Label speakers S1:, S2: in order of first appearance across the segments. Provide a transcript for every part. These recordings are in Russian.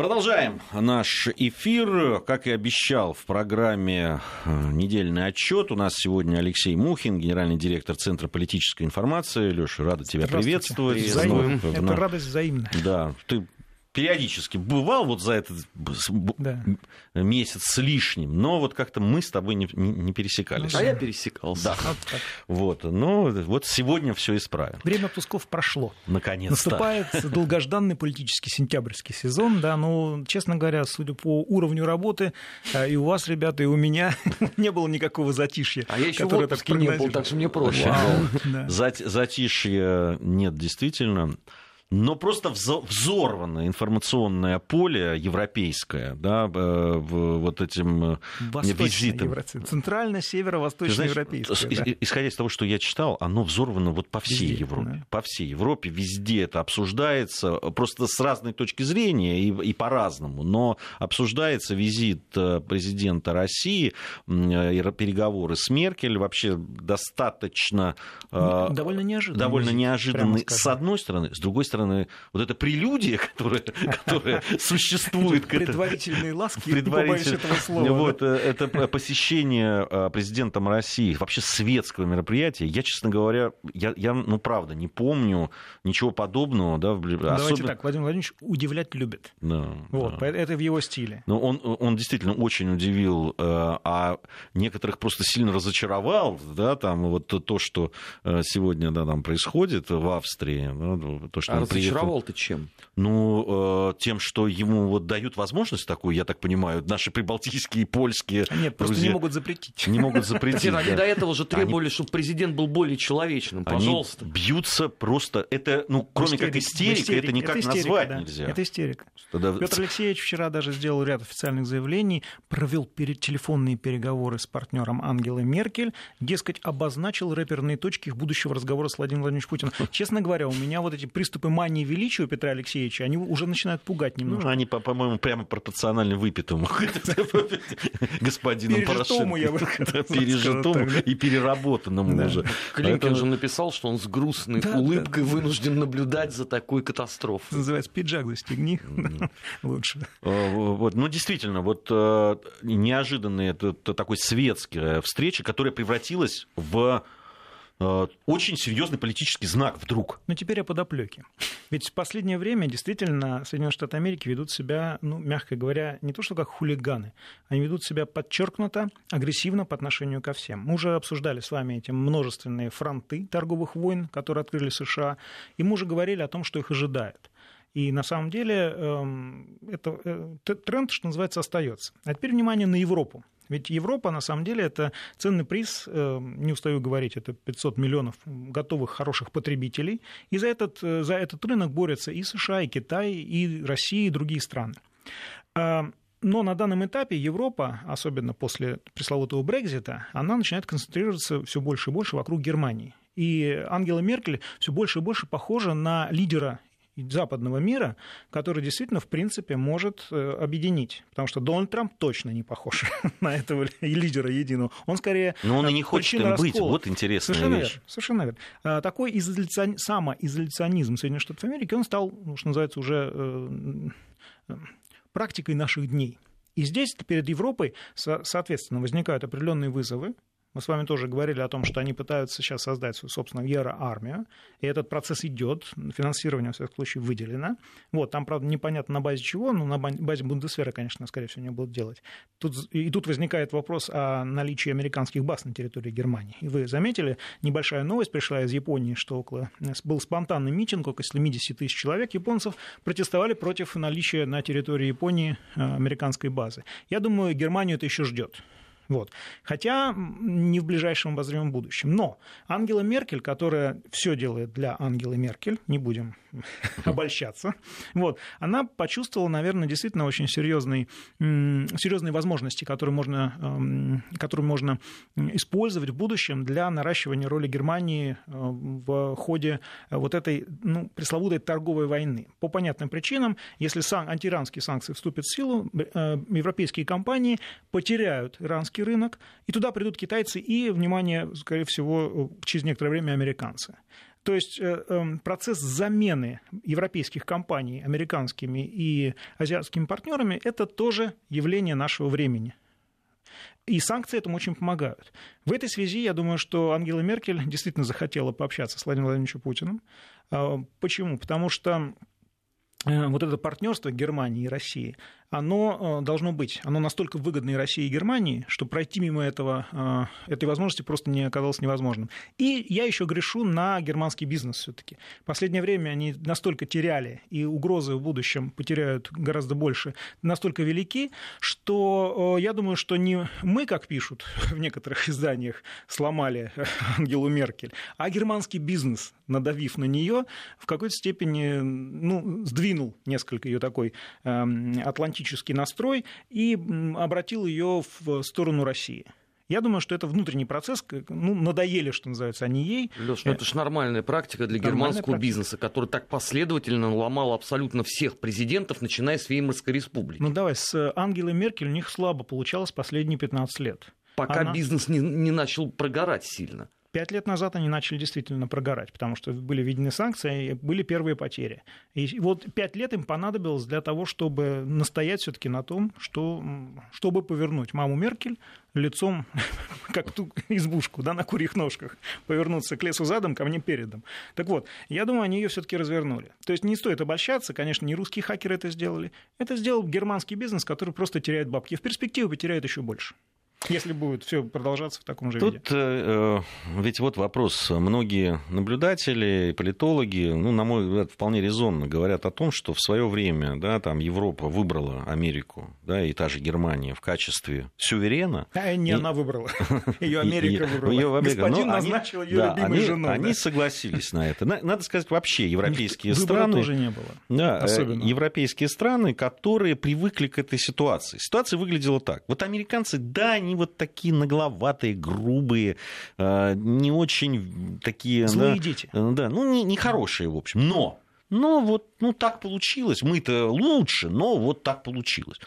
S1: Продолжаем наш эфир. Как и обещал в программе э, «Недельный отчет», у нас сегодня Алексей Мухин, генеральный директор Центра политической информации. Леша, рада тебя приветствовать.
S2: Взаимно. Это радость взаимная.
S1: Да, ты периодически бывал вот за этот да. месяц с лишним, но вот как-то мы с тобой не, не, не пересекались.
S3: А я пересекался. Да.
S1: Вот, вот, но вот сегодня все исправим.
S2: Время отпусков прошло.
S1: Наконец-то.
S2: Наступает долгожданный политический сентябрьский сезон, да, но, честно говоря, судя по уровню работы, а, и у вас, ребята, и у меня не было никакого затишья.
S3: А я еще в отпуске не был, так что мне проще.
S1: Затишья нет, действительно но просто взорвано информационное поле европейское, да, э, вот этим э, визитом.
S2: Центрально-северо-восточноевропейское.
S1: Да. Исходя из того, что я читал, оно взорвано вот по всей везде, Европе. Да. По всей Европе, везде это обсуждается, просто с разной точки зрения и, и по-разному. Но обсуждается визит э, президента России, переговоры с Меркель, вообще достаточно...
S2: Довольно неожиданный.
S1: Довольно неожиданный, с одной стороны. С другой стороны, стороны, вот эта прелюдия, которая, которая существует...
S2: Предварительные ласки,
S1: предваритель...
S2: этого слова.
S1: Вот, э, это посещение э, президентом России, вообще светского мероприятия, я, честно говоря, я, я ну, правда, не помню ничего подобного. Да,
S2: Давайте особенно... так, Владимир Владимирович удивлять любит. Да, вот, да. Это в его стиле.
S1: Но он, он действительно очень удивил, э, а некоторых просто сильно разочаровал, да, там вот то, что сегодня да, там происходит в Австрии, да,
S3: то, что а Разочаровал ты чем?
S1: Ну, э, тем, что ему вот дают возможность такую, я так понимаю, наши прибалтийские, польские
S2: Нет, просто друзья... не могут запретить.
S1: Не могут запретить.
S3: Они до этого же требовали, чтобы президент был более человечным, пожалуйста.
S1: бьются просто, это, ну, кроме как истерика, это никак назвать нельзя.
S2: Это истерика. Петр Алексеевич вчера даже сделал ряд официальных заявлений, провел телефонные переговоры с партнером Ангелы Меркель, дескать, обозначил рэперные точки их будущего разговора с Владимиром Владимировичем Путиным. Честно говоря, у меня вот эти приступы мании величия у Петра Алексеевича, они уже начинают пугать немножко.
S1: Ну, они, по-моему, прямо пропорционально выпитому господину
S2: Порошенко.
S1: Пережитому и переработанному уже.
S3: Клинкин же написал, что он с грустной улыбкой вынужден наблюдать за такой катастрофой.
S2: Называется «Пиджак застегни». Лучше.
S1: Вот, ну, действительно, вот э, неожиданная такой светская встреча, которая превратилась в Э, очень серьезный политический знак вдруг.
S2: Ну, теперь о подоплеке. Ведь в последнее время действительно Соединенные Штаты Америки ведут себя, ну, мягко говоря, не то что как хулиганы, они ведут себя подчеркнуто агрессивно по отношению ко всем. Мы уже обсуждали с вами эти множественные фронты торговых войн, которые открыли США, и мы уже говорили о том, что их ожидает. И на самом деле эм, это э, тренд, что называется, остается. А теперь внимание на Европу. Ведь Европа, на самом деле, это ценный приз, э, не устаю говорить, это 500 миллионов готовых хороших потребителей. И за этот, э, за этот рынок борются и США, и Китай, и Россия, и другие страны. А, но на данном этапе Европа, особенно после пресловутого Брекзита, она начинает концентрироваться все больше и больше вокруг Германии. И Ангела Меркель все больше и больше похожа на лидера западного мира, который действительно, в принципе, может э, объединить. Потому что Дональд Трамп точно не похож на этого лидера единого. Он скорее...
S1: Но он и не хочет им быть. Вот интересная
S2: совершенно
S1: вещь.
S2: Верно, совершенно верно. А, такой изоляцион... самоизоляционизм Соединенных Штатов Америки, он стал, ну, что называется, уже э, практикой наших дней. И здесь перед Европой, соответственно, возникают определенные вызовы, мы с вами тоже говорили о том, что они пытаются сейчас создать свою собственную евроармию, и этот процесс идет, финансирование, в всяком случае, выделено. Вот, там, правда, непонятно на базе чего, но на базе Бундесвера, конечно, скорее всего, не будут делать. Тут, и тут возникает вопрос о наличии американских баз на территории Германии. И вы заметили, небольшая новость пришла из Японии, что около был спонтанный митинг, около 70 тысяч человек японцев протестовали против наличия на территории Японии э, американской базы. Я думаю, Германию это еще ждет. Вот. Хотя не в ближайшем обозримом будущем. Но Ангела Меркель, которая все делает для Ангелы Меркель, не будем обольщаться, вот, она почувствовала, наверное, действительно очень серьезные, серьезные возможности, которые можно, эм, которые можно использовать в будущем для наращивания роли Германии э, в ходе вот этой ну, пресловутой торговой войны. По понятным причинам, если сан- антииранские санкции вступят в силу, э, европейские компании потеряют иранские американский рынок, и туда придут китайцы и, внимание, скорее всего, через некоторое время американцы. То есть э, эм, процесс замены европейских компаний американскими и азиатскими партнерами – это тоже явление нашего времени. И санкции этому очень помогают. В этой связи я думаю, что Ангела Меркель действительно захотела пообщаться с Владимиром Владимировичем Путиным. А, почему? Потому что э, вот это партнерство Германии и России, оно э, должно быть, оно настолько выгодно и России, и Германии, что пройти мимо этого, э, этой возможности просто не оказалось невозможным. И я еще грешу на германский бизнес все-таки. В последнее время они настолько теряли, и угрозы в будущем потеряют гораздо больше, настолько велики, что э, я думаю, что не мы, как пишут в некоторых изданиях, сломали Ангелу Меркель, а германский бизнес, надавив на нее, в какой-то степени ну, сдвинул несколько ее такой эм, атлантический атлантический настрой и обратил ее в сторону России. Я думаю, что это внутренний процесс, ну, надоели, что называется, они ей.
S3: Леш, ну это же нормальная практика для нормальная германского практика. бизнеса, который так последовательно ломал абсолютно всех президентов, начиная с Веймарской республики.
S2: Ну давай, с Ангелой Меркель у них слабо получалось последние 15 лет.
S3: Пока Она... бизнес не, не начал прогорать сильно.
S2: Пять лет назад они начали действительно прогорать, потому что были введены санкции, были первые потери. И вот пять лет им понадобилось для того, чтобы настоять все-таки на том, что, чтобы повернуть маму Меркель лицом, как ту избушку, да, на курьих ножках, повернуться к лесу задом, ко мне передом. Так вот, я думаю, они ее все-таки развернули. То есть не стоит обольщаться, конечно, не русские хакеры это сделали. Это сделал германский бизнес, который просто теряет бабки. В перспективе потеряет еще больше. Если будет все продолжаться в таком же
S1: Тут,
S2: виде.
S1: Э, ведь вот вопрос. Многие наблюдатели, политологи, ну, на мой взгляд, вполне резонно говорят о том, что в свое время да, там Европа выбрала Америку, да, и та же Германия в качестве суверена.
S2: А не и... она выбрала. Ее Америка выбрала. Ее Америка. Господин ну, назначил ее да, любимой
S1: они,
S2: женой.
S1: Они согласились на это. Надо сказать, вообще европейские страны...
S2: тоже не было.
S1: Да, э, Особенно. европейские страны, которые привыкли к этой ситуации. Ситуация выглядела так. Вот американцы, да, они вот такие нагловатые, грубые, э, не очень такие...
S2: Злые да, дети.
S1: Э, да, ну, не, не хорошие, в общем. Но, но вот ну, так получилось. Мы-то лучше, но вот так получилось.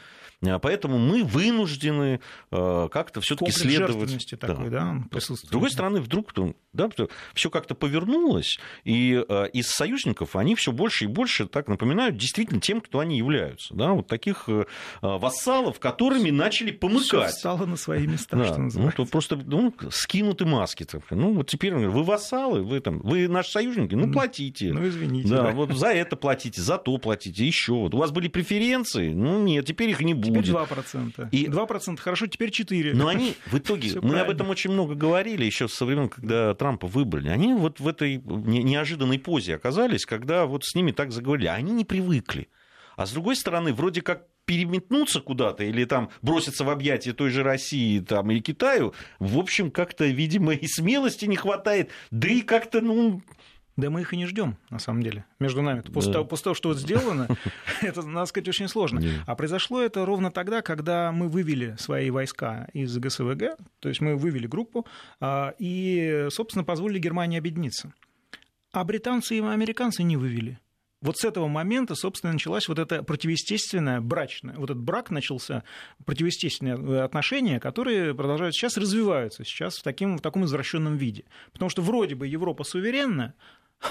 S1: А поэтому мы вынуждены э, как-то все-таки следовать.
S2: Такой, да. Да,
S1: С другой стороны, вдруг да, все как-то повернулось, и э, из союзников они все больше и больше так напоминают действительно тем, кто они являются. Да, вот таких э, вассалов, которыми начали помыкать. Всё
S2: встало на свои места, да, что ну, называется.
S1: Ну, просто ну, скинуты маски. Так. Ну, вот теперь вы вассалы, вы, там, вы наши союзники, ну, платите.
S2: Ну, извините.
S1: Да, да. вот за это платите, за то платите, еще. Вот у вас были преференции, ну, нет, теперь их не будет
S2: теперь 2%. И... 2% хорошо, теперь 4%.
S1: Но они в итоге, мы правильно. об этом очень много говорили еще со времен, когда Трампа выбрали. Они вот в этой неожиданной позе оказались, когда вот с ними так заговорили. Они не привыкли. А с другой стороны, вроде как переметнуться куда-то или там броситься в объятия той же России там, и Китаю, в общем, как-то, видимо, и смелости не хватает, да и как-то, ну,
S2: да мы их и не ждем, на самом деле, между нами. После, да. того, после того, что вот сделано, это, надо сказать, очень сложно. А произошло это ровно тогда, когда мы вывели свои войска из ГСВГ, то есть мы вывели группу, а, и, собственно, позволили Германии объединиться. А британцы и американцы не вывели. Вот с этого момента, собственно, началась вот эта противоестественная брачная, вот этот брак начался, противоестественные отношения, которые продолжают сейчас развиваются сейчас в, таким, в таком извращенном виде. Потому что вроде бы Европа суверенна,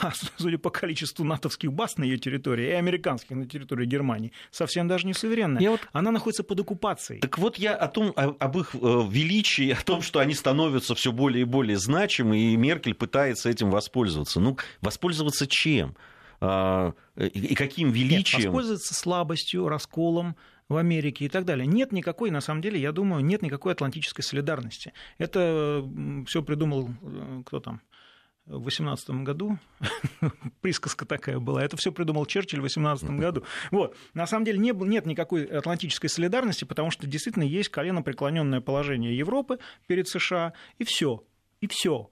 S2: а судя по количеству натовских баз на ее территории и американских на территории Германии, совсем даже не суверенная. вот... Она находится под оккупацией.
S1: Так вот я о том, об их э, величии, о том, что они становятся все более и более значимы, и Меркель пытается этим воспользоваться. Ну, воспользоваться чем? А, и каким величием? Нет,
S2: воспользоваться слабостью, расколом, в Америке и так далее. Нет никакой, на самом деле, я думаю, нет никакой атлантической солидарности. Это все придумал э, кто там? В 18 году, присказка такая была, это все придумал Черчилль в 18 году. Вот. На самом деле не, нет никакой атлантической солидарности, потому что действительно есть колено преклоненное положение Европы перед США, и все. И все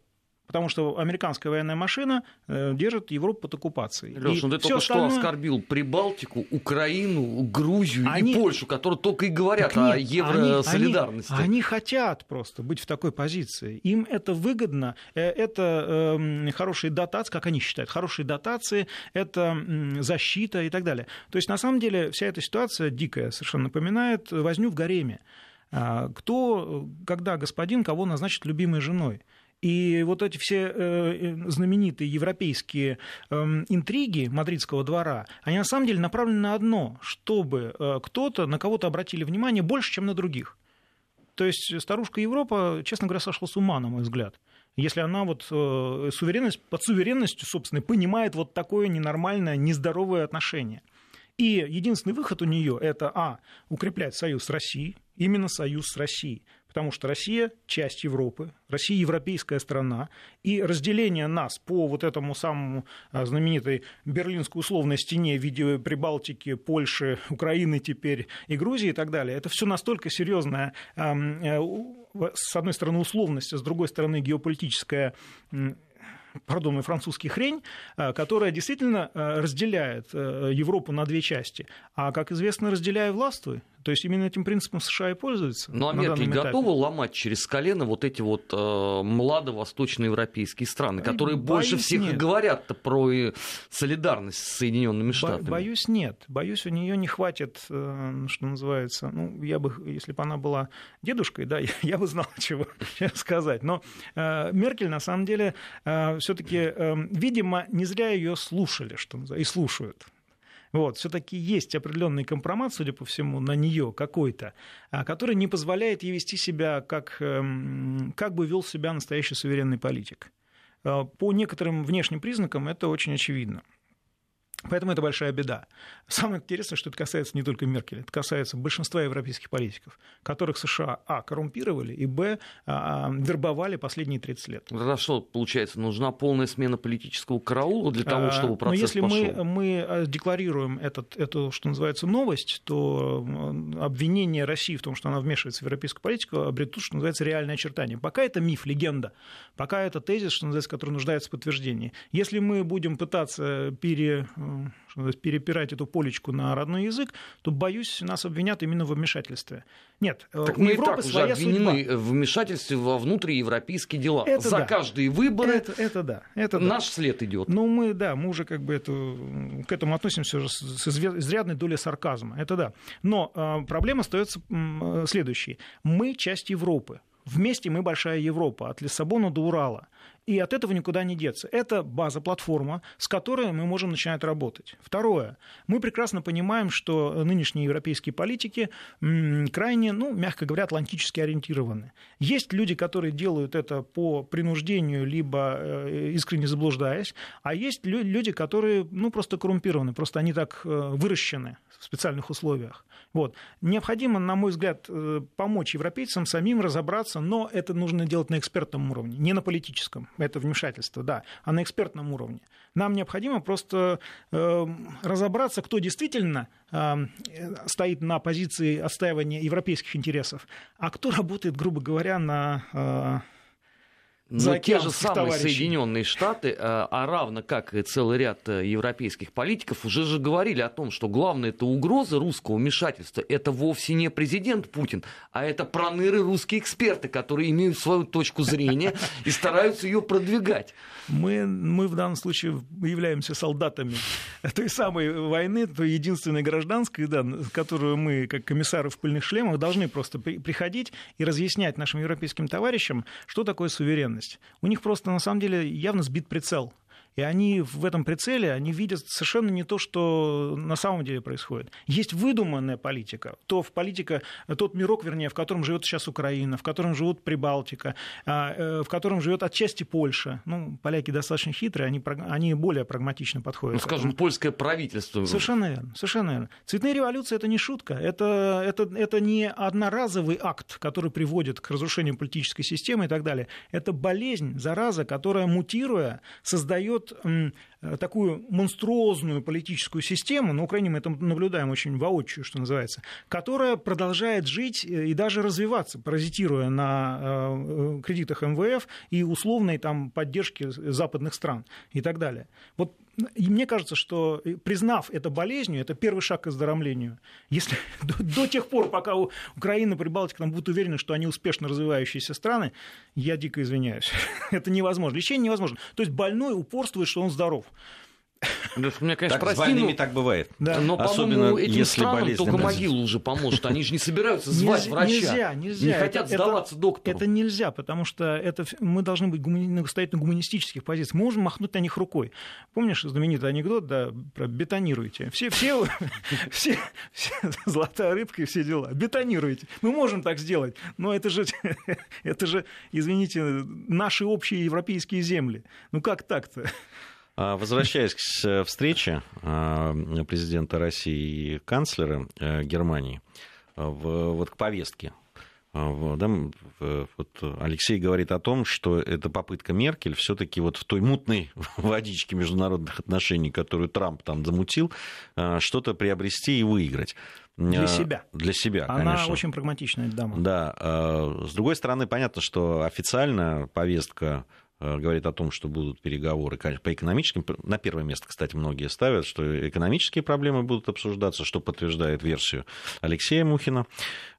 S2: потому что американская военная машина э, держит Европу под оккупацией.
S3: Леша, ну ты только остальное... что оскорбил Прибалтику, Украину, Грузию они... и Польшу, которые только и говорят нет, о евросолидарности.
S2: Они, они хотят просто быть в такой позиции. Им это выгодно, э, это э, хорошие дотации, как они считают, хорошие дотации, это защита и так далее. То есть, на самом деле, вся эта ситуация дикая совершенно напоминает возню в гареме. А, кто, когда господин кого назначит любимой женой? И вот эти все э, знаменитые европейские эм, интриги мадридского двора, они на самом деле направлены на одно, чтобы э, кто-то, на кого-то обратили внимание больше, чем на других. То есть старушка Европа, честно говоря, сошла с ума, на мой взгляд. Если она вот э, суверенность, под суверенностью, собственно, понимает вот такое ненормальное, нездоровое отношение. И единственный выход у нее это, а, укреплять союз с Россией, именно союз с Россией потому что Россия – часть Европы, Россия – европейская страна, и разделение нас по вот этому самому а, знаменитой берлинской условной стене в виде Прибалтики, Польши, Украины теперь и Грузии и так далее, это все настолько серьезная, э, с одной стороны, условность, а с другой стороны, геополитическая пардон, французский хрень, а, которая действительно разделяет э, Европу на две части. А, как известно, разделяя властвуй, то есть именно этим принципом США и пользуются.
S3: Ну а Меркель готова ломать через колено вот эти вот э, младо-восточноевропейские страны, которые Боюсь, больше всех нет. говорят про солидарность с Соединенными Штатами?
S2: Боюсь, нет. Боюсь, у нее не хватит, э, что называется, ну, я бы, если бы она была дедушкой, да, я, я бы знал, чего сказать. Но э, Меркель, на самом деле, э, все-таки, э, видимо, не зря ее слушали, что называется, и слушают. Вот, все-таки есть определенный компромат, судя по всему, на нее какой-то, а, который не позволяет ей вести себя, как, эм, как бы вел себя настоящий суверенный политик. А, по некоторым внешним признакам это очень очевидно. Поэтому это большая беда. Самое интересное, что это касается не только Меркель, это касается большинства европейских политиков, которых США, а, коррумпировали, и, б, а, вербовали последние 30 лет.
S3: Тогда что, получается, нужна полная смена политического караула для того, а, чтобы процесс
S2: Но если
S3: пошел?
S2: мы, мы а, декларируем этот, эту, что называется, новость, то обвинение России в том, что она вмешивается в европейскую политику, обретут, что называется, реальное очертание. Пока это миф, легенда. Пока это тезис, что называется, который нуждается в подтверждении. Если мы будем пытаться пере перепирать эту полечку на родной язык, то, боюсь, нас обвинят именно в вмешательстве. Нет,
S3: э, так у мы Европы и так уже обвинены судьба. в вмешательстве во внутриевропейские дела.
S2: Это
S3: За
S2: да.
S3: каждые выборы
S2: это, это да, это
S3: наш
S2: да.
S3: след идет.
S2: Ну, мы, да, мы уже как бы это, к этому относимся уже с изрядной долей сарказма. Это да. Но э, проблема остается э, следующей. Мы часть Европы. Вместе мы большая Европа, от Лиссабона до Урала. И от этого никуда не деться. Это база, платформа, с которой мы можем начинать работать. Второе. Мы прекрасно понимаем, что нынешние европейские политики крайне, ну, мягко говоря, атлантически ориентированы. Есть люди, которые делают это по принуждению, либо э, искренне заблуждаясь, а есть люди, которые, ну, просто коррумпированы, просто они так э, выращены в специальных условиях. Вот. Необходимо, на мой взгляд, э, помочь европейцам самим разобраться, но это нужно делать на экспертном уровне, не на политическом. Это вмешательство, да, а на экспертном уровне. Нам необходимо просто э, разобраться, кто действительно э, стоит на позиции отстаивания европейских интересов, а кто работает, грубо говоря, на э,
S3: но те же самые товарищей. Соединенные Штаты, э, а равно как и целый ряд э, европейских политиков, уже же говорили о том, что главная это угроза русского вмешательства это вовсе не президент Путин, а это проныры русские эксперты, которые имеют свою точку зрения и стараются ее продвигать.
S2: Мы, мы в данном случае являемся солдатами той самой войны, той единственной гражданской, да, которую мы, как комиссары в пыльных шлемах, должны просто приходить и разъяснять нашим европейским товарищам, что такое суверенность ответственность. У них просто на самом деле явно сбит прицел. И они в этом прицеле, они видят совершенно не то, что на самом деле происходит. Есть выдуманная политика, то в политика, тот мирок, вернее, в котором живет сейчас Украина, в котором живут Прибалтика, а, э, в котором живет отчасти Польша. Ну, поляки достаточно хитрые, они, они более прагматично подходят.
S3: Ну, скажем, польское правительство.
S2: Совершенно верно, совершенно верно. Цветные революции – это не шутка, это, это, это не одноразовый акт, который приводит к разрушению политической системы и так далее. Это болезнь, зараза, которая, мутируя, создает Э, такую монструозную политическую систему, на Украине мы это наблюдаем очень воочию, что называется, которая продолжает жить э, и даже развиваться, паразитируя на э, кредитах МВФ и условной там, поддержке западных стран и так далее. Вот и мне кажется, что признав это болезнью, это первый шаг к оздоровлению. Если до, до тех пор, пока Украина, Прибалтика там будут уверены, что они успешно развивающиеся страны, я дико извиняюсь. это невозможно. Лечение невозможно. То есть больной упорствует, что он здоров.
S3: Меня, конечно,
S1: так,
S3: прости,
S1: с больными
S3: но...
S1: так бывает.
S3: Да. Но, по-моему, этим если странам только могила уже поможет. Они же не собираются звать
S2: нельзя,
S3: врача.
S2: Нельзя, нельзя.
S3: Не хотят
S2: это,
S3: сдаваться
S2: это,
S3: доктору.
S2: Это нельзя, потому что это, мы должны быть гумани... стоять на гуманистических позициях. Мы можем махнуть на них рукой. Помнишь знаменитый анекдот, да, про бетонируйте. Все, все, все, все золотая рыбка и все дела. Бетонируйте. Мы можем так сделать, но это же, это же, извините, наши общие европейские земли. Ну как так-то?
S1: А, возвращаясь к встрече а, президента России и канцлера э, Германии, а, вот к повестке. Да, вот Алексей говорит о том, что это попытка Меркель все-таки вот в той мутной водичке международных отношений, которую Трамп там замутил, что-то приобрести и выиграть.
S2: Для себя.
S1: Для себя,
S2: Она
S1: конечно.
S2: очень прагматичная дама.
S1: Да. С другой стороны, понятно, что официально повестка Э, говорит о том, что будут переговоры по экономическим. На первое место, кстати, многие ставят, что экономические проблемы будут обсуждаться, что подтверждает версию Алексея Мухина,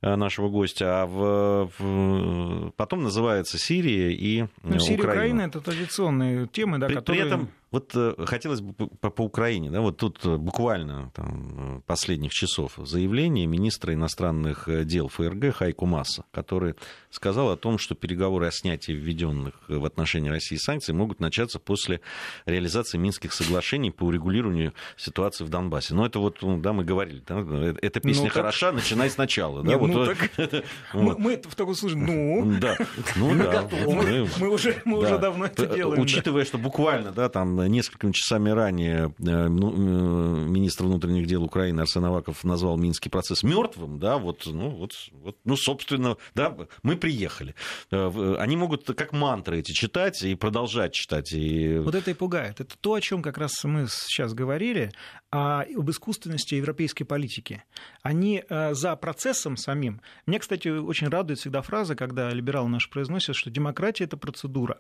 S1: э, нашего гостя. А в, в, потом называется Сирия и
S2: ну, Сирия и Украина. это традиционные темы, да,
S1: при,
S2: которые...
S1: При этом вот э, хотелось бы по, по Украине, да, вот тут э, буквально там, э, последних часов заявление министра иностранных дел ФРГ Хайку Масса, который сказал о том, что переговоры о снятии введенных в отношении России санкций могут начаться после реализации Минских соглашений по урегулированию ситуации в Донбассе. Но это вот, ну, да, мы говорили, да, эта песня ну, так... хороша, начинай сначала. Да,
S2: Нет, вот, ну, вот, так... мы, мы в таком случае, ну,
S1: да, ну, да,
S2: мы, мы, уже, мы да. уже давно это делаем.
S1: Учитывая,
S2: да.
S1: что буквально, да, там несколькими часами ранее э, ну, э, министр внутренних дел Украины Арсен Аваков назвал Минский процесс мертвым, да, вот, ну, вот, вот, ну, собственно, да, мы приехали. Э, они могут как мантры эти читать и продолжать читать. И...
S2: Вот это и пугает. Это то, о чем как раз мы сейчас говорили, об искусственности европейской политики. Они за процессом самим. Мне, кстати, очень радует всегда фраза, когда либералы наши произносят, что демократия – это процедура.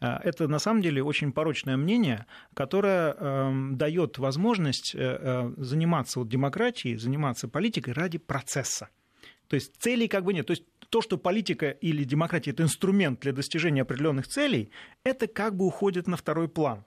S2: Э, это на самом деле очень порочное мнение, которое э, дает возможность э, э, заниматься вот, демократией, заниматься политикой ради процесса. То есть целей как бы нет. То есть то, что политика или демократия это инструмент для достижения определенных целей, это как бы уходит на второй план.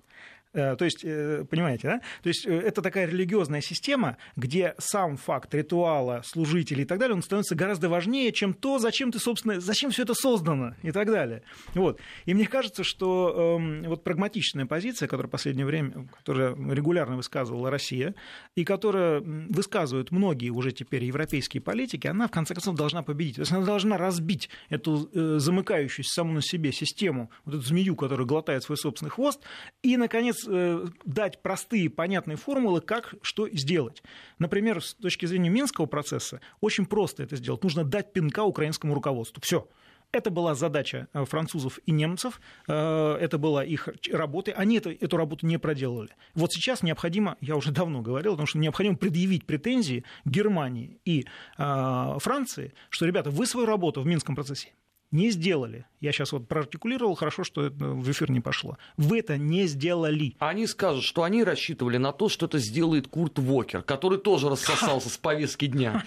S2: Э, то есть, э, понимаете, да? То есть э, это такая религиозная система, где сам факт ритуала, служителей и так далее, он становится гораздо важнее, чем то, зачем ты, собственно, зачем все это создано и так далее. Вот. И мне кажется, что э, вот прагматичная позиция, которая в последнее время, которая регулярно высказывала Россия, и которая высказывают многие уже теперь европейские политики, она в конце концов должна победить. То есть она должна разбить эту э, замыкающуюся саму на себе систему, вот эту змею, которая глотает свой собственный хвост, и, наконец, дать простые, понятные формулы, как что сделать. Например, с точки зрения Минского процесса, очень просто это сделать. Нужно дать пинка украинскому руководству. Все. Это была задача э, французов и немцев, э, это была их работа, они это, эту работу не проделали. Вот сейчас необходимо, я уже давно говорил, потому что необходимо предъявить претензии Германии и Франции, что, ребята, вы свою работу в Минском процессе не сделали. Я сейчас вот проартикулировал, хорошо, что это в эфир не пошло. Вы это не сделали.
S3: Они скажут, что они рассчитывали на то, что это сделает Курт Вокер, который тоже рассосался с повестки дня.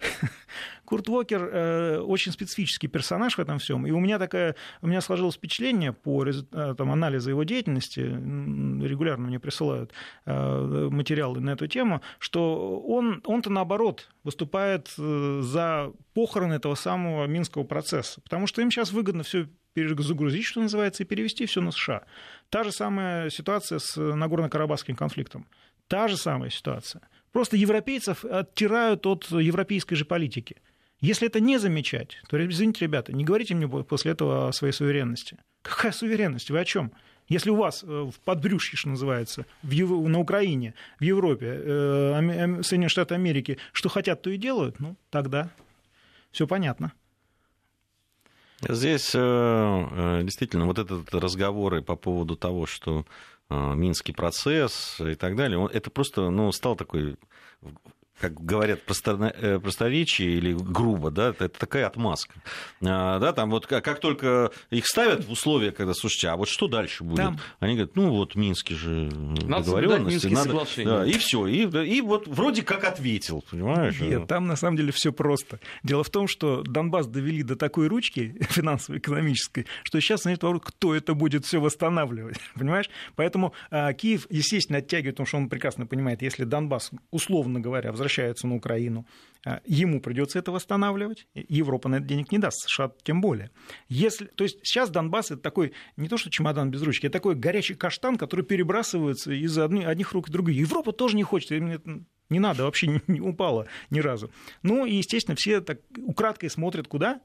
S2: Курт Уокер э, очень специфический персонаж в этом всем. И у меня, такая, у меня сложилось впечатление по э, там, анализу его деятельности, регулярно мне присылают э, материалы на эту тему, что он, он-то наоборот выступает э, за похороны этого самого Минского процесса. Потому что им сейчас выгодно все перезагрузить, что называется, и перевести все на США. Та же самая ситуация с Нагорно-Карабахским конфликтом. Та же самая ситуация. Просто европейцев оттирают от европейской же политики. Если это не замечать, то, извините, ребята, не говорите мне после этого о своей суверенности. Какая суверенность? Вы о чем? Если у вас э, в подбрюшье, что называется, в Ев... на Украине, в Европе, э, Соединенные Штаты Америки, что хотят, то и делают, ну, тогда все понятно.
S1: Здесь э, действительно вот этот разговоры по поводу того, что Минский процесс и так далее, это просто ну, стал такой как говорят э, просторечие или грубо, да, это такая отмазка. А, да, там вот как, как только их ставят в условия, когда, слушайте, а вот что дальше будет? Там... Они говорят, ну вот Минские же надо договоренности. Надо, да, и все. И, и вот вроде как ответил, понимаешь?
S2: Нет, там на самом деле все просто. Дело в том, что Донбасс довели до такой ручки финансово-экономической, что сейчас нет вопрос, кто это будет все восстанавливать, понимаешь? Поэтому а, Киев, естественно, оттягивает, потому что он прекрасно понимает, если Донбасс, условно говоря, возвращается возвращаются на Украину, а, ему придется это восстанавливать. Европа на это денег не даст, США тем более. Если, то есть сейчас Донбасс это такой, не то что чемодан без ручки, это такой горячий каштан, который перебрасывается из одних, рук в другие. Европа тоже не хочет, не надо, вообще не, упало ни разу. Ну и, естественно, все так украдкой смотрят куда?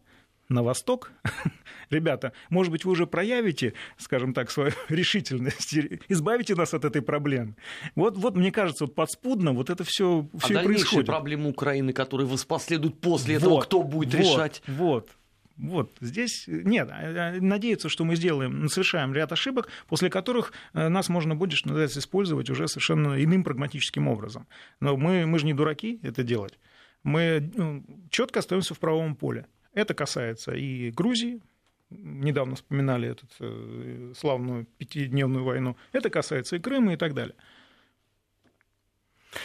S2: На восток, ребята, может быть, вы уже проявите, скажем так, свою решительность, избавите нас от этой проблемы. Вот, вот мне кажется, вот подспудно вот это все, все
S3: а
S2: происходит.
S3: проблемы Украины, которые воспоследуют после вот, этого, кто будет
S2: вот,
S3: решать?
S2: Вот, вот здесь нет, а, а, надеяться, что мы сделаем, совершаем ряд ошибок, после которых э, нас можно будет, что называется, использовать уже совершенно иным прагматическим образом. Но мы, мы же не дураки это делать. Мы ну, четко остаемся в правом поле. Это касается и Грузии, недавно вспоминали эту э, славную пятидневную войну, это касается и Крыма и так далее.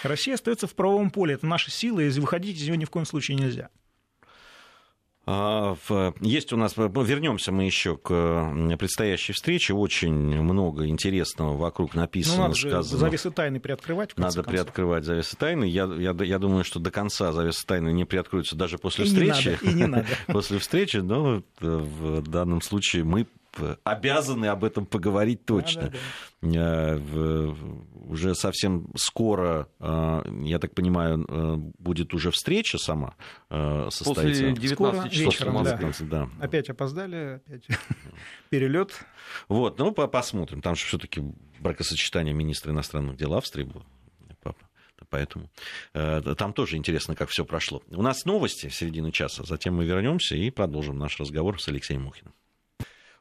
S2: Россия остается в правовом поле, это наша сила, и выходить из нее ни в коем случае нельзя.
S1: А, есть у нас, вернемся мы еще к предстоящей встрече. Очень много интересного вокруг написано, ну,
S2: надо сказано. Же завесы тайны приоткрывать.
S1: надо концов. приоткрывать завесы тайны. Я, я, я думаю, что до конца завесы тайны не приоткроются даже после и встречи.
S2: Не надо, и не надо.
S1: После встречи, но в данном случае мы обязаны об этом поговорить точно. Да, да, да. Уже совсем скоро, э, я так понимаю, э, будет уже встреча сама
S3: э, состоится. После 19 часов вечером,
S2: да. да. Опять опоздали, опять перелет.
S1: Вот, ну посмотрим. Там же все-таки бракосочетание министра иностранных дел Австрии было поэтому там тоже интересно, как все прошло. У нас новости середины часа, затем мы вернемся и продолжим наш разговор с Алексеем Мухиным.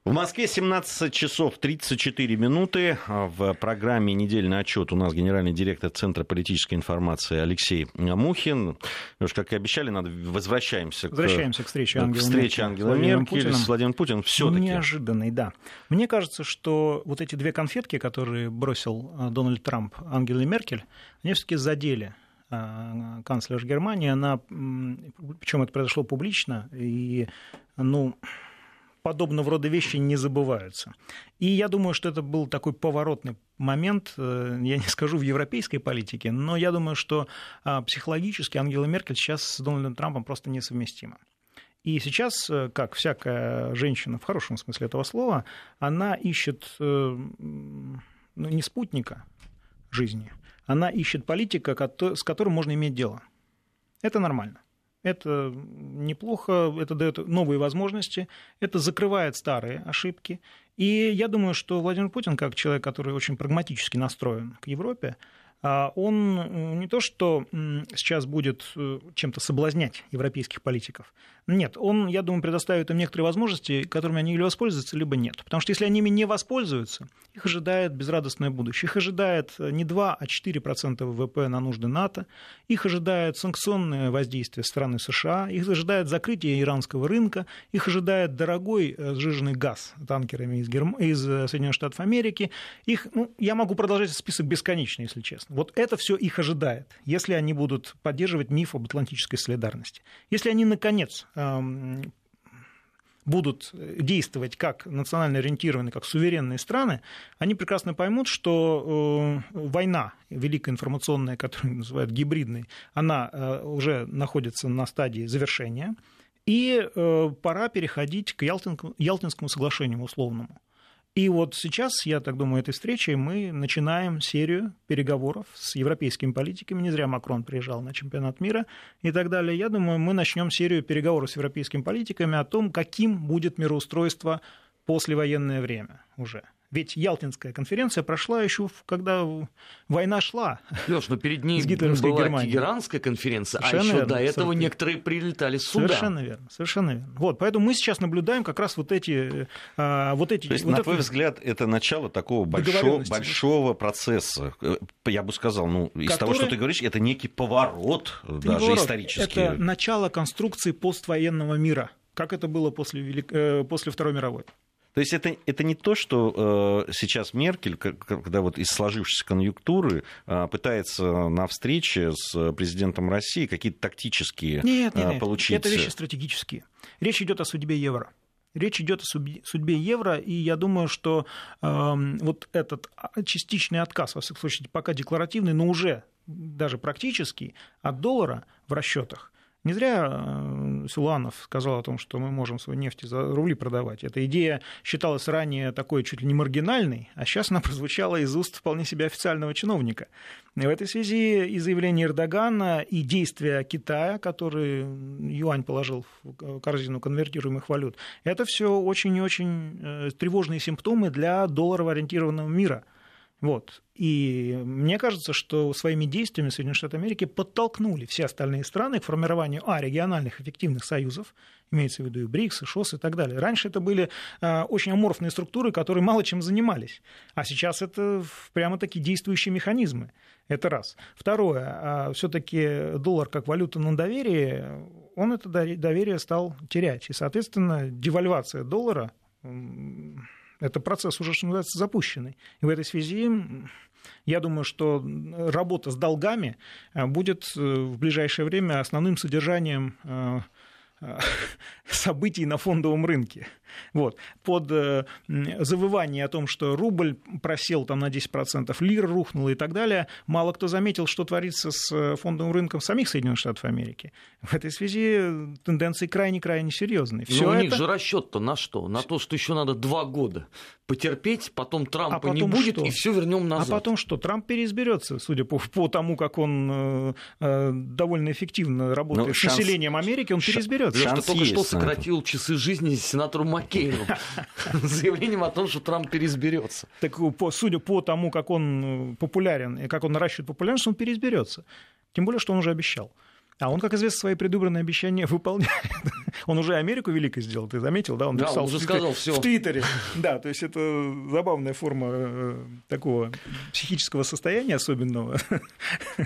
S1: В Москве 17 часов 34 минуты. В программе «Недельный отчет» у нас генеральный директор Центра политической информации Алексей Мухин. Уж, как и обещали, надо возвращаемся,
S2: возвращаемся к, к встрече Ангелы,
S1: к встрече Ангелы Меркель с Владимиром Путиным.
S2: Все-таки. Неожиданный, да. Мне кажется, что вот эти две конфетки, которые бросил э, Дональд Трамп Ангеле Меркель, они все-таки задели э, канцлер Германии, она, причем это произошло публично, и, ну, подобного рода вещи не забываются. И я думаю, что это был такой поворотный момент, э, я не скажу в европейской политике, но я думаю, что а, психологически Ангела Меркель сейчас с Дональдом Трампом просто несовместима. И сейчас, э, как всякая женщина в хорошем смысле этого слова, она ищет э, ну, не спутника жизни, она ищет политика, с которым можно иметь дело. Это нормально. Это неплохо, это дает новые возможности, это закрывает старые ошибки. И я думаю, что Владимир Путин, как человек, который очень прагматически настроен к Европе, он не то, что сейчас будет э, чем-то соблазнять европейских политиков. Нет, он, я думаю, предоставит им некоторые возможности, которыми они или воспользуются, либо нет. Потому что если они ими не воспользуются, их ожидает безрадостное будущее. Их ожидает не 2, а 4% ВВП на нужды НАТО. Их ожидает санкционное воздействие страны США. Их ожидает закрытие иранского рынка. Их ожидает дорогой э, сжиженный газ танкерами из, Герм... из э, Соединенных Штатов Америки. Их, ну, я могу продолжать список бесконечно, если честно. Вот это все их ожидает, если они будут поддерживать миф об атлантической солидарности. Если они, наконец, будут действовать как национально ориентированные, как суверенные страны, они прекрасно поймут, что э, война великая информационная, которую называют гибридной, она э, уже находится на стадии завершения, и э, пора переходить к Ялтинскому соглашению условному. И вот сейчас, я так думаю, этой встречей мы начинаем серию переговоров с европейскими политиками. Не зря Макрон приезжал на чемпионат мира и так далее. Я думаю, мы начнем серию переговоров с европейскими политиками о том, каким будет мироустройство послевоенное время уже. Ведь Ялтинская конференция прошла еще, когда война шла.
S3: Леш, но перед ней была Германией. Тегеранская конференция, а совершенно а еще верно, до этого некоторые прилетали сюда.
S2: Совершенно верно, совершенно верно. Вот, поэтому мы сейчас наблюдаем как раз вот эти...
S1: А, вот эти То есть, вот на это... твой взгляд, это начало такого большого, большого процесса. Э, я бы сказал, ну, из Который... того, что ты говоришь, это некий поворот, это даже поворот. исторический.
S2: Это начало конструкции поствоенного мира, как это было после, Велик... Э, после Второй мировой.
S1: То есть это, это не то, что э, сейчас Меркель, когда вот из сложившейся конъюнктуры э, пытается на встрече с президентом России какие-то тактические
S2: нет, нет,
S1: нет. получить...
S2: Это вещи стратегические. Речь идет о судьбе евро. Речь идет о судьбе евро, и я думаю, что э, вот этот частичный отказ, во всяком случае, пока декларативный, но уже даже практический, от доллара в расчетах – не зря э, Силуанов сказал о том, что мы можем свою нефть за рубли продавать. Эта идея считалась ранее такой чуть ли не маргинальной, а сейчас она прозвучала из уст вполне себе официального чиновника. И в этой связи и заявление Эрдогана, и действия Китая, который юань положил в корзину конвертируемых валют, это все очень и очень э, тревожные симптомы для долларово-ориентированного мира – вот. И мне кажется, что своими действиями Соединенные Штаты Америки подтолкнули все остальные страны к формированию а, региональных эффективных союзов, имеется в виду и БРИКС, и ШОС и так далее. Раньше это были а, очень аморфные структуры, которые мало чем занимались, а сейчас это прямо-таки действующие механизмы. Это раз. Второе, а, все-таки доллар как валюта на доверие, он это доверие стал терять. И, соответственно, девальвация доллара это процесс уже, что называется, запущенный. И в этой связи я думаю, что работа с долгами э, будет э, в ближайшее время основным содержанием э, событий на фондовом рынке. Вот. Под э, завывание о том, что рубль просел там на 10%, лир рухнула и так далее, мало кто заметил, что творится с э, фондовым рынком самих Соединенных Штатов Америки. В этой связи тенденции крайне-крайне серьезные.
S3: Но у это... них же расчет-то на что? На то, что еще надо два года потерпеть, потом Трампа а потом не будет, что? и все вернем назад.
S2: А потом что? Трамп переизберется, судя по, по тому, как он э, э довольно эффективно работает ну, с шанс... населением Америки, он переизберется.
S3: Шанс только что сократил часы жизни сенатору Маккейну заявлением о том, что Трамп переизберется.
S2: Так по, судя по тому, как он э, популярен и как он наращивает популярность, он переизберется. Тем более, что он уже обещал. А он, как известно, свои предвыборные обещания выполняет. он уже Америку великой сделал, ты заметил, да? Он
S3: да, написал он уже в, сказал
S2: все. в Твиттере. Да, то есть это забавная форма э, такого психического состояния особенного.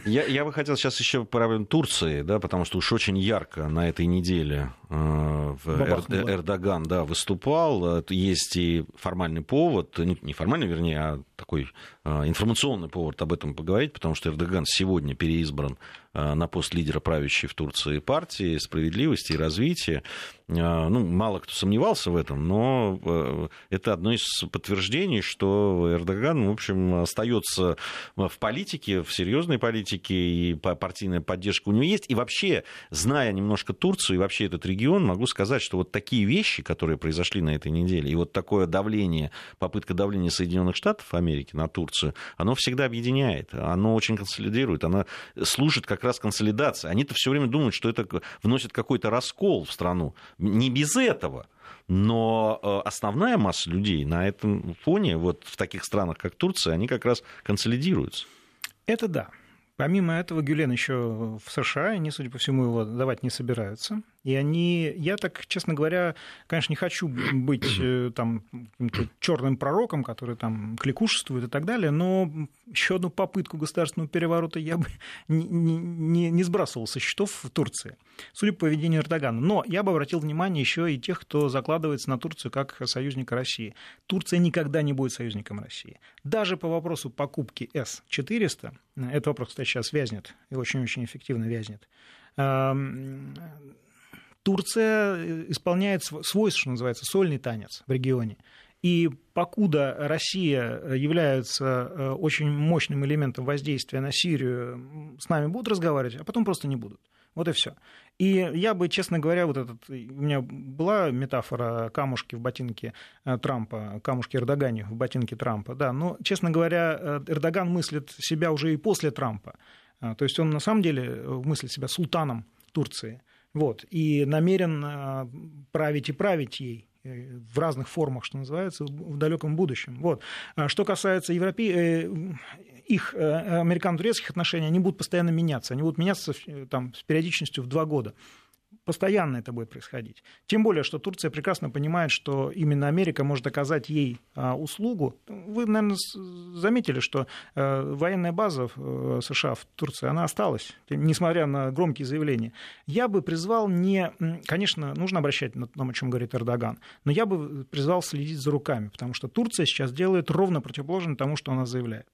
S1: я, я бы хотел сейчас еще про Турции, да, потому что уж очень ярко на этой неделе э, в Эр, Эрдоган да, выступал. Есть и формальный повод, не формальный, вернее, а такой э, информационный повод об этом поговорить, потому что Эрдоган сегодня переизбран Э, на пост лидера правящей в Турции партии справедливости и развития. Э, ну, мало кто сомневался в этом, но э, это одно из подтверждений, что Эрдоган, в общем, остается в политике, в серьезной политике, и партийная поддержка у него есть. И вообще, зная немножко Турцию и вообще этот регион, могу сказать, что вот такие вещи, которые произошли на этой неделе, и вот такое давление, попытка давления Соединенных Штатов Америки на Турцию, оно всегда объединяет, оно очень консолидирует, оно служит как раз консолидации. Они-то все время думают, что это вносит какой-то раскол в страну. Не без этого. Но э, основная масса людей на этом фоне, вот в таких странах, как Турция, они как раз консолидируются.
S2: Это да. Помимо этого, Гюлен еще в США, они, судя по всему, его давать не собираются. И они, я так, честно говоря, конечно, не хочу быть э, там черным пророком, который там кликушествует и так далее, но еще одну попытку государственного переворота я бы не, не, не сбрасывал со счетов в Турции, судя по поведению Эрдогана. Но я бы обратил внимание еще и тех, кто закладывается на Турцию как союзника России. Турция никогда не будет союзником России. Даже по вопросу покупки С-400, этот вопрос, кстати, сейчас вязнет, и очень-очень эффективно вязнет, Турция э, исполняет свой, что называется, сольный танец в регионе. И покуда Россия является э, очень мощным элементом воздействия на Сирию, с нами будут разговаривать, а потом просто не будут. Вот и все. И я бы, честно говоря, вот этот, у меня была метафора камушки в ботинке э, Трампа, камушки Эрдогане в ботинке Трампа, да, но, честно говоря, Эрдоган мыслит себя уже и после Трампа. То есть он на самом деле мыслит себя султаном Турции – вот, и намерен а, править и править ей. в разных формах, что называется, в далеком будущем. Вот. А что касается Европе... их американо-турецких отношений, они будут постоянно меняться. Они будут меняться там, с периодичностью в два года постоянно это будет происходить. Тем более, что Турция прекрасно понимает, что именно Америка может оказать ей а, услугу. Вы, наверное, заметили, что э, военная база э, США в Турции, она осталась, несмотря на громкие заявления. Я бы призвал не... Конечно, нужно обращать на том, о чем говорит Эрдоган, но я бы призвал следить за руками, потому что Турция сейчас делает ровно противоположное тому, что она заявляет.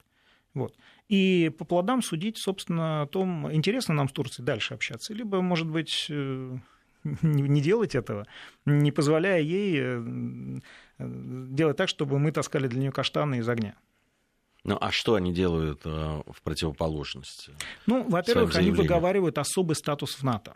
S2: Вот. И по плодам судить, собственно, о том, интересно нам с Турцией дальше общаться, либо, может быть, э, не делать этого, не позволяя ей э, делать так, чтобы мы таскали для нее каштаны из огня.
S1: Ну, а что они делают э, в противоположность?
S2: Ну, во-первых, они выговаривают особый статус в НАТО.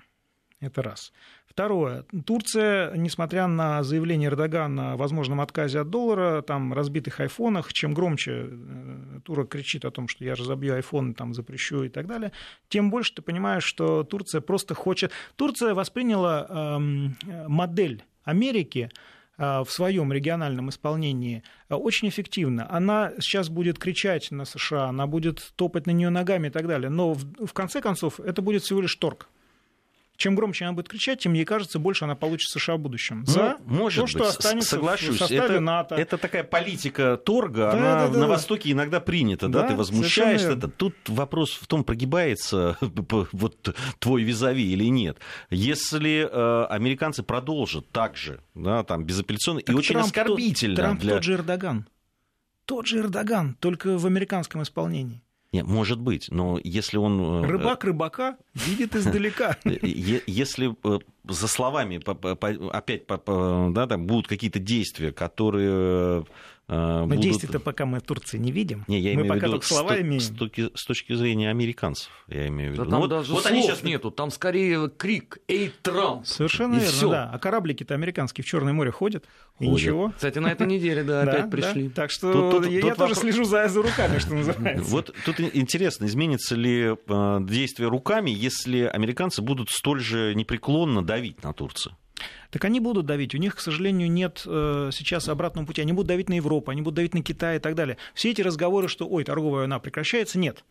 S2: Это раз. Второе. Турция, несмотря на заявление Эрдогана о возможном отказе от доллара, там, разбитых айфонах, чем громче э, Турок кричит о том, что я разобью айфон, там, запрещу и так далее, тем больше ты понимаешь, что Турция просто хочет... Турция восприняла эм, модель Америки э, в своем региональном исполнении э, очень эффективно. Она сейчас будет кричать на США, она будет топать на нее ногами и так далее, но в, в конце концов это будет всего лишь торг чем громче она будет кричать, тем ей кажется, больше она получит США в будущем.
S1: Ну, За может то, что быть, останется соглашусь. в составе это, НАТО. Это такая политика торга, да, она да, да, на Востоке иногда принята, да, да ты возмущаешься. Это. Тут вопрос в том, прогибается вот твой визави или нет. Если э, американцы продолжат так же, да, там, безапелляционно так и очень Трамп оскорбительно.
S2: Тот, Трамп для... тот же Эрдоган. Тот же Эрдоган, только в американском исполнении.
S1: Нет, может быть, но если он...
S2: Э, Рыбак рыбака видит издалека.
S1: Если э, за словами опять да, там будут какие-то действия, которые
S2: Но будут... действий-то пока мы в Турции не видим. Не, я мы пока только слова
S1: с,
S2: имеем.
S1: С точки, с точки зрения американцев, я имею в виду.
S3: Да там ну, вот, даже вот слов они сейчас нету, там скорее крик «Эй, Трамп!»
S2: Совершенно верно, всё. да. А кораблики-то американские в Черное море ходят, и ходят. ничего.
S3: Кстати, на этой неделе, да, опять пришли.
S2: Так что я тоже слежу за руками, что называется.
S1: Вот тут интересно, изменится ли а, действие руками, если американцы будут столь же непреклонно давить на Турцию?
S2: Так они будут давить. У них, к сожалению, нет э, сейчас обратного пути. Они будут давить на Европу, они будут давить на Китай и так далее. Все эти разговоры, что, ой, торговая война прекращается, нет.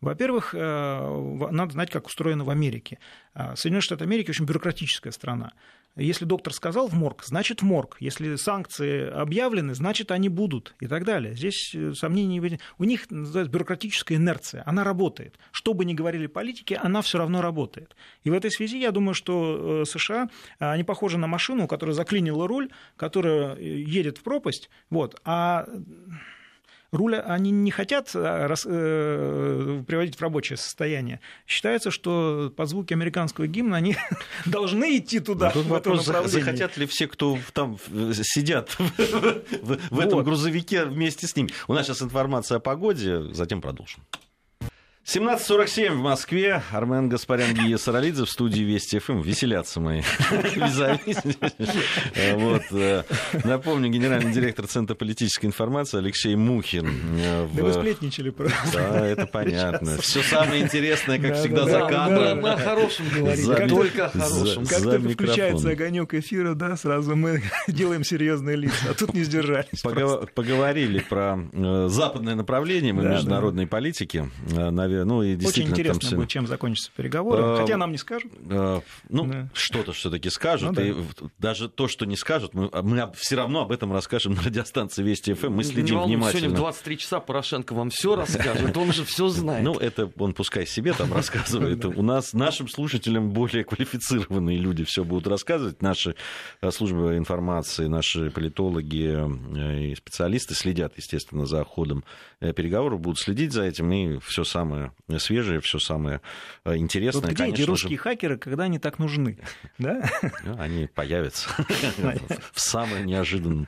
S2: Во-первых, э, надо знать, как устроено в Америке. А, Соединенные Штаты Америки очень бюрократическая страна. Если доктор сказал в морг, значит в морг. Если санкции объявлены, значит они будут и так далее. Здесь э, сомнений не У них называется бюрократическая инерция. Она работает. Что бы ни говорили политики, она все равно работает. И в этой связи я думаю, что э, США, они похожи на машину, которая заклинила руль, которая едет в пропасть. Вот. А руля они не хотят э, рас, э, приводить в рабочее состояние. Считается, что по звуке американского гимна они должны идти туда,
S1: ну, в вопрос, Захотят ли все, кто там сидят в, в этом грузовике вместе с ними? У нас сейчас информация о погоде, затем продолжим. 17.47 в Москве. Армен Гаспарян, Гия Саралидзе в студии Вести ФМ. Веселятся мои вот. Э, напомню, генеральный директор Центра политической информации Алексей Мухин.
S2: Э, да вы сплетничали просто.
S1: Да, это понятно. Все самое интересное, как всегда, за кадром.
S3: Мы о хорошем говорим, только о хорошем.
S2: Как только включается огонек эфира, да, сразу мы делаем серьезные лица, а тут не сдержались.
S1: Поговорили про э, западное направление международной политики, наверное, ну, и
S2: действительно, Очень интересно там... будет, чем закончатся переговоры. А, Хотя нам не скажут. А,
S1: ну, да. что-то все-таки скажут. Ну, да. И даже то, что не скажут, мы, мы все равно об этом расскажем на радиостанции Вести ФМ. Мы следим не внимательно.
S3: Сегодня в 23 часа Порошенко вам все расскажет, он же все знает.
S1: Ну, это он пускай себе там рассказывает. У нас, нашим слушателям более квалифицированные люди все будут рассказывать. Наши э, службы информации, наши политологи э, и специалисты следят, естественно, за ходом э, переговоров, будут следить за этим и все самое самое свежее, все самое э, интересное. Вот
S2: где эти русские же... хакеры, когда они так нужны? Да?
S1: Ну, они появятся в самое неожиданном.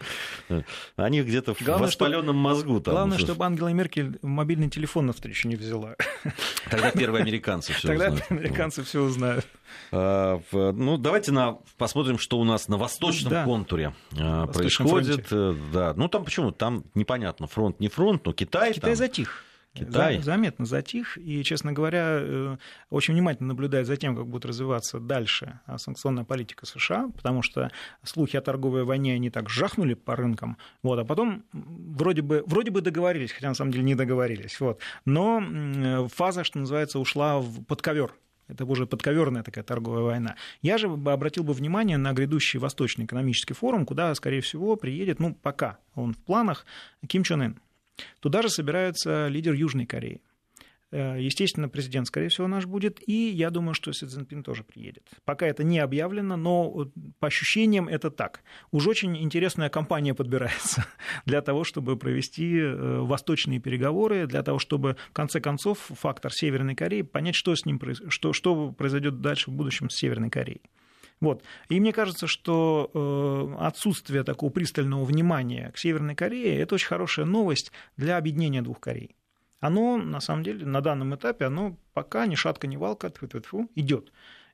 S1: Они где-то в воспаленном мозгу.
S2: Главное, чтобы Ангела Меркель мобильный телефон на встречу не взяла.
S1: Тогда первые американцы все
S2: узнают. Тогда американцы все узнают.
S1: А, ну, давайте на, посмотрим, что у нас на восточном да. контуре а, происходит. Фронте. Э, да. Ну, там почему? Там непонятно, фронт не фронт, но Китай.
S2: Китай там... затих.
S1: Китай.
S2: заметно затих, и, честно говоря, э, очень внимательно наблюдает за тем, как будет развиваться дальше а, санкционная политика США, потому что слухи о торговой войне, они так жахнули по рынкам, вот, а потом вроде бы, вроде бы договорились, хотя на самом деле не договорились, вот, но фаза, что называется, ушла в подковер, это уже подковерная такая торговая война. Я же обратил бы внимание на грядущий Восточный экономический форум, куда, скорее всего, приедет, ну, пока он в планах, Ким Чен Ын. Туда же собирается лидер Южной Кореи. Э, естественно, президент, скорее всего, наш будет, и я думаю, что Си Цзиньпин тоже приедет. Пока это не объявлено, но по ощущениям это так. Уж очень интересная компания подбирается для того, чтобы провести э, восточные переговоры, для того, чтобы, в конце концов, фактор Северной Кореи, понять, что, с ним, что, что произойдет дальше в будущем с Северной Кореей. Вот. И мне кажется, что э, отсутствие такого пристального внимания к Северной Корее – это очень хорошая новость для объединения двух Корей. Оно, на самом деле, на данном этапе, оно пока ни шатка, ни валка идет.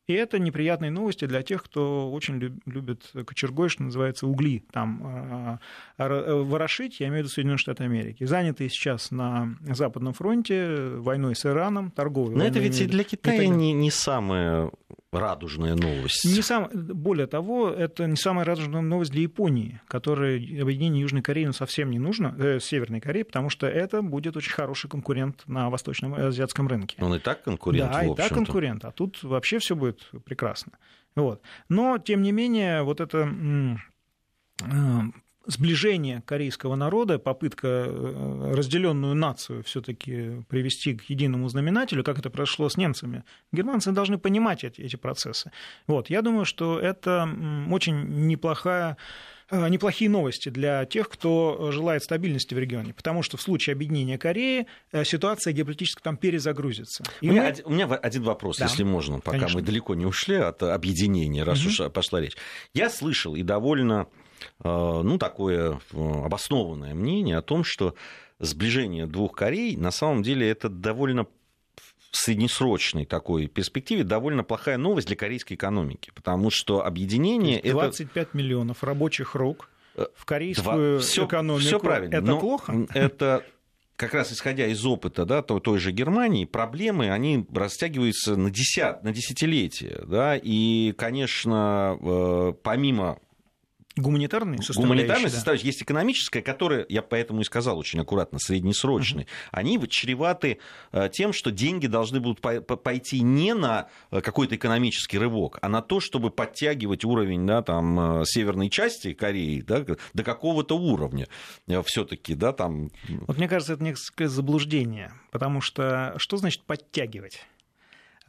S2: И это неприятные новости для тех, кто очень любит кочергой, что называется, угли там а, а, а, ворошить, я имею в виду Соединенные Штаты Америки. Занятые сейчас на Западном фронте войной с Ираном, торговой
S1: Но это ведь и для Китая не, не самая радужная новость.
S2: Не сам, более того, это не самая радужная новость для Японии, которой объединение Южной Кореи ну, совсем не нужно, э, Северной Кореи, потому что это будет очень хороший конкурент на восточном азиатском рынке.
S1: Он и так конкурент,
S2: Да, и так конкурент, а тут вообще все будет прекрасно. Вот. Но, тем не менее, вот это э, сближение корейского народа, попытка э, разделенную нацию все-таки привести к единому знаменателю, как это прошло с немцами. Германцы должны понимать эти, эти процессы. Вот. Я думаю, что это очень неплохая э, неплохие новости для тех, кто желает стабильности в регионе, потому что в случае объединения Кореи э, ситуация геополитически там перезагрузится.
S1: у, меня, мы... один, у меня один вопрос, да, если можно, пока конечно. мы далеко не ушли от объединения, раз угу. уж пошла речь. Я слышал и довольно ну, такое э, обоснованное мнение о том, что сближение двух Корей на самом деле это довольно в среднесрочной такой перспективе довольно плохая новость для корейской экономики, потому что объединение...
S2: 25 это... миллионов рабочих рук э, в корейскую Два... экономику.
S1: Все правильно.
S2: Это плохо?
S1: Это как раз исходя из опыта да, той, той же Германии, проблемы, они растягиваются на, десят, на десятилетия. Да, и, конечно, помимо
S2: Гуманитарные составляющие.
S1: Гуманитарные да. составляющие. Есть экономическая, которая, я поэтому и сказал очень аккуратно, среднесрочные. Uh-huh. Они чреваты э, тем, что деньги должны будут пойти не на э, какой-то экономический рывок, а на то, чтобы подтягивать уровень да, там, э, северной части Кореи да, до какого-то уровня все-таки. Да, там...
S2: Вот мне кажется, это некое заблуждение, потому что что значит подтягивать?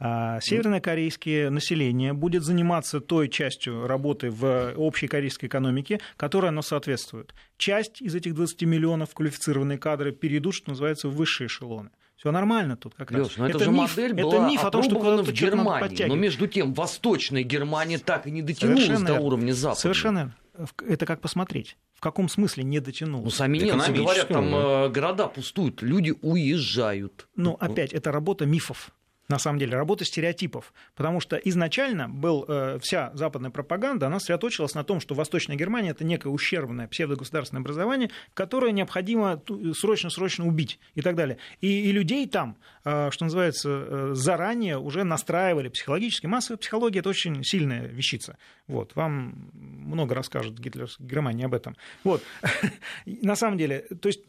S2: А севернокорейское население будет заниматься той частью работы в общей корейской экономике, которой оно соответствует. Часть из этих 20 миллионов квалифицированные кадры перейдут, что называется, в высшие эшелоны. Все нормально тут как
S3: Леш, раз. но это, это же миф, модель была это миф о том, что в Германии. Но между тем Восточная Германия так и не дотянулась Совершенно до уровня Запада.
S2: Совершенно это как посмотреть. В каком смысле не дотянулась?
S3: Ну, сами немцы говорят, там э, города пустуют, люди уезжают.
S2: Ну, опять, это работа мифов на самом деле, работа стереотипов. Потому что изначально был, э, вся западная пропаганда, она сосредоточилась на том, что Восточная Германия – это некое ущербное псевдогосударственное образование, которое необходимо срочно-срочно убить и так далее. И, и людей там, э, что называется, э, заранее уже настраивали психологически. Массовая психология – это очень сильная вещица. Вот, вам много расскажет гитлерская Германия об этом. Вот. На самом деле, то есть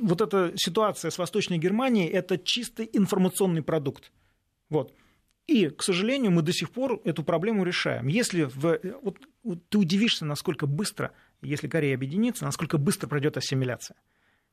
S2: вот эта ситуация с Восточной Германией – это чистый информационный продукт. Вот. И, к сожалению, мы до сих пор эту проблему решаем. Если в... вот, вот ты удивишься, насколько быстро, если Корея объединится, насколько быстро пройдет ассимиляция.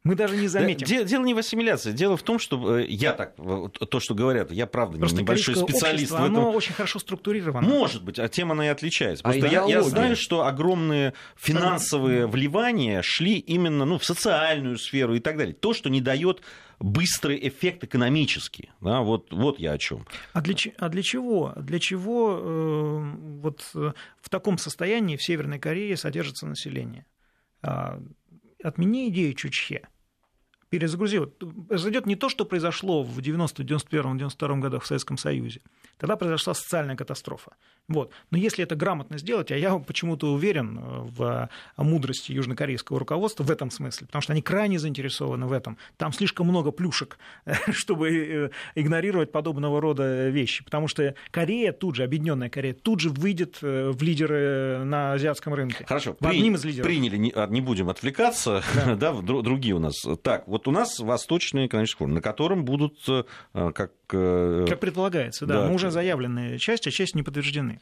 S2: Мы даже не заметим.
S1: Дело, дело не в ассимиляции. Дело в том, что э, я так, то, что говорят, я правда Просто небольшой специалист в этом.
S2: Оно очень хорошо структурировано.
S1: Может быть, а тем она и отличается. Просто а я, я знаю, что огромные финансовые вливания шли именно ну, в социальную сферу и так далее. То, что не дает быстрый эффект экономический. Да, вот, вот я о чем.
S2: А для, а для чего? Для чего э, вот э, в таком состоянии в Северной Корее содержится население? А, отмени идею Чучхе перезагрузил. Произойдет не то, что произошло в 90 91 92 годах в Советском Союзе. Тогда произошла социальная катастрофа. Вот. Но если это грамотно сделать, а я почему-то уверен в мудрости южнокорейского руководства в этом смысле, потому что они крайне заинтересованы в этом. Там слишком много плюшек, чтобы э, игнорировать подобного рода вещи. Потому что Корея тут же, объединенная Корея, тут же выйдет э, в лидеры на азиатском рынке.
S1: Хорошо, при... одним из лидеров. приняли, не, а, не будем отвлекаться, да. да, другие у нас. Так, вот у нас Восточный экономический форум, на котором будут, э, как...
S2: Как предполагается, да, да. мы уже заявлены часть, а часть не подтверждены.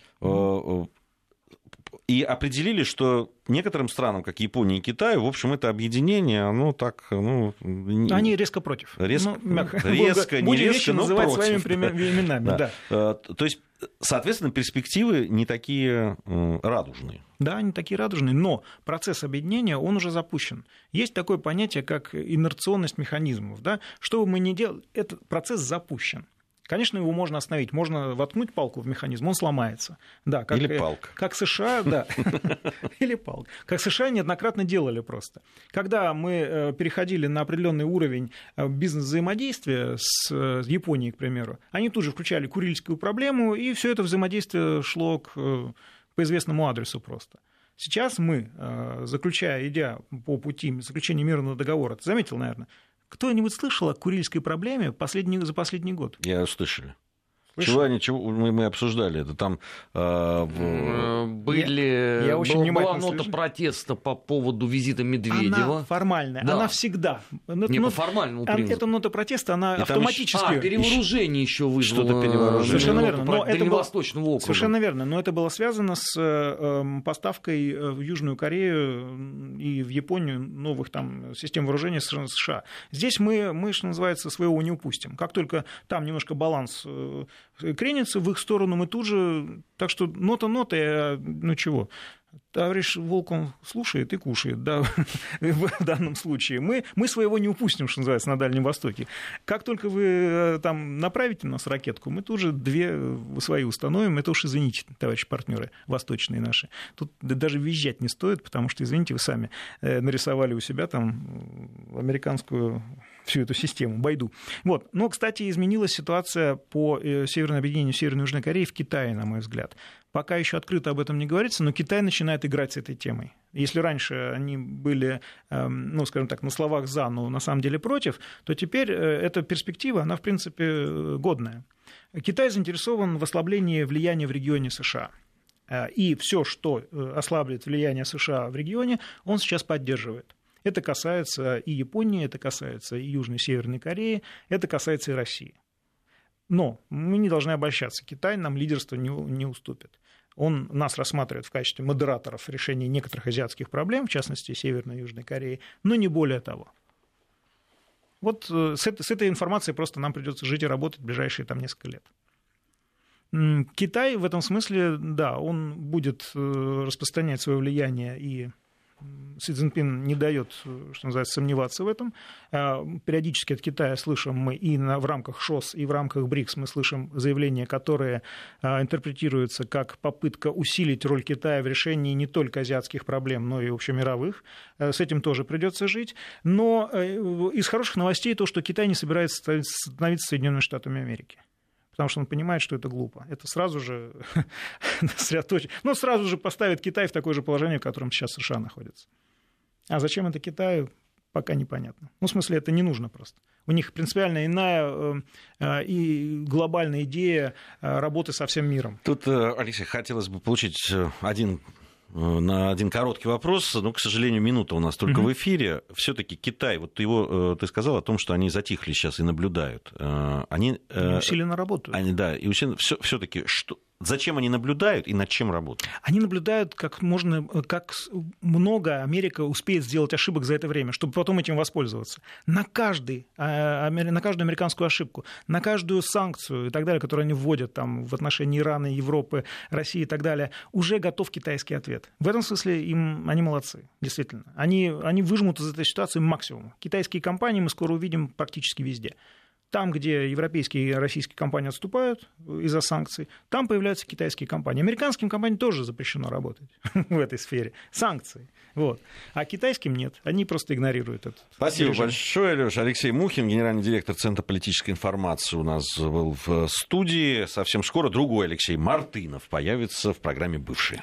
S1: И определили, что некоторым странам, как Япония и Китай, в общем, это объединение, оно так... Ну,
S2: Они резко против.
S1: Резко, ну, мягко, резко не резко, но
S2: называть
S1: против.
S2: своими именами, да.
S1: да. То есть, соответственно, перспективы не такие радужные.
S2: Да, не такие радужные, но процесс объединения, он уже запущен. Есть такое понятие, как инерционность механизмов. Да? Что бы мы ни делали, этот процесс запущен. Конечно, его можно остановить. Можно воткнуть палку в механизм, он сломается.
S1: Да, как, Или палка.
S2: Как США, да. Или палка. Как США неоднократно делали просто. Когда мы э, переходили на определенный уровень э, бизнес-взаимодействия с Японией, к примеру, они тут же включали Курильскую проблему, и все это взаимодействие шло к, э, по известному адресу просто. Сейчас мы, заключая, идя по пути заключения мирного договора, ты заметил, наверное, кто-нибудь слышал о Курильской проблеме последний, за последний год?
S1: Я слышали. Чего они, чего мы, мы обсуждали это там
S3: э, были я, я очень была, была нота слежу. протеста по поводу визита Медведева.
S2: Она формальная, да. она всегда.
S3: Не но, по формальному
S2: а, принципу. Эта нота протеста, она И автоматически.
S3: А, перевооружение еще вызвало. Что-то перевооружение.
S2: Совершенно верно. Но это было... округа. Совершенно верно. Но это было связано с э, поставкой э, в Южную Корею и в Японию новых там систем вооружения США. Здесь мы, мы, что называется, своего не упустим. Как только там немножко баланс э, кренится в их сторону, мы тут же... Так что нота нота, а, ну чего, товарищ Волком слушает и кушает, да, в данном случае. Мы, мы своего не упустим, что называется, на Дальнем Востоке. Как только вы э, там направите нас ракетку, мы тут же две свои установим. Это уж извините, товарищи партнеры восточные наши. Тут даже визжать не стоит, потому что, извините, вы сами э, нарисовали у себя там американскую всю эту систему, Байду. Вот. Но, кстати, изменилась ситуация по э, северному объединению Северной и Южной Кореи в Китае, на мой взгляд. Пока еще открыто об этом не говорится, но Китай начинает играть с этой темой. Если раньше они были, эм, ну, скажем так, на словах за, но на самом деле против, то теперь э, эта перспектива, она, в принципе, э, годная. Китай заинтересован в ослаблении влияния в регионе США. И все, что ослаблет влияние США в регионе, он сейчас поддерживает. Это касается и Японии, это касается и Южной и Северной Кореи, это касается и России. Но мы не должны обольщаться. Китай нам лидерство не, не уступит. Он нас рассматривает в качестве модераторов решения некоторых азиатских проблем, в частности, Северной и Южной Кореи, но не более того. Вот э, с этой, с этой информацией просто нам придется жить и работать в ближайшие там несколько лет. Китай в этом смысле, да, он будет э, распространять свое влияние и Си Цзиньпин не дает, что называется, сомневаться в этом. А, периодически от Китая слышим мы и на, в рамках ШОС, и в рамках БРИКС мы слышим заявления, которые а, интерпретируются как попытка усилить роль Китая в решении не только азиатских проблем, но и общемировых. А, с этим тоже придется жить. Но э, из хороших новостей то, что Китай не собирается становиться Соединенными Штатами Америки потому что он понимает, что это глупо. Это сразу же сосредоточит, ну, сразу же поставит Китай в такое же положение, в котором сейчас США находится. А зачем это Китаю, пока непонятно. Ну, в смысле, это не нужно просто. У них принципиально иная э, э, и глобальная идея э, работы со всем миром.
S1: Тут, Алексей, хотелось бы получить один на один короткий вопрос. Но, к сожалению, минута у нас только угу. в эфире. Все-таки Китай, вот его, ты сказал о том, что они затихли сейчас и наблюдают.
S2: Они, они усиленно работают.
S1: Они, да, и усиленно. Все-таки что, Зачем они наблюдают и над чем работают?
S2: Они наблюдают, как можно, как много Америка успеет сделать ошибок за это время, чтобы потом этим воспользоваться. На, каждый, а, на каждую американскую ошибку, на каждую санкцию и так далее, которую они вводят там, в отношении Ирана, Европы, России и так далее, уже готов китайский ответ. В этом смысле им, они молодцы, действительно. Они, они выжмут из этой ситуации максимум. Китайские компании мы скоро увидим практически везде. Там, где европейские и российские компании отступают из-за санкций, там появляются китайские компании. Американским компаниям тоже запрещено работать в этой сфере. Санкции. Вот. А китайским нет. Они просто игнорируют это.
S1: Спасибо режим. большое, Леша. Алексей Мухин, генеральный директор Центра политической информации у нас был в студии. Совсем скоро другой Алексей Мартынов появится в программе «Бывшие».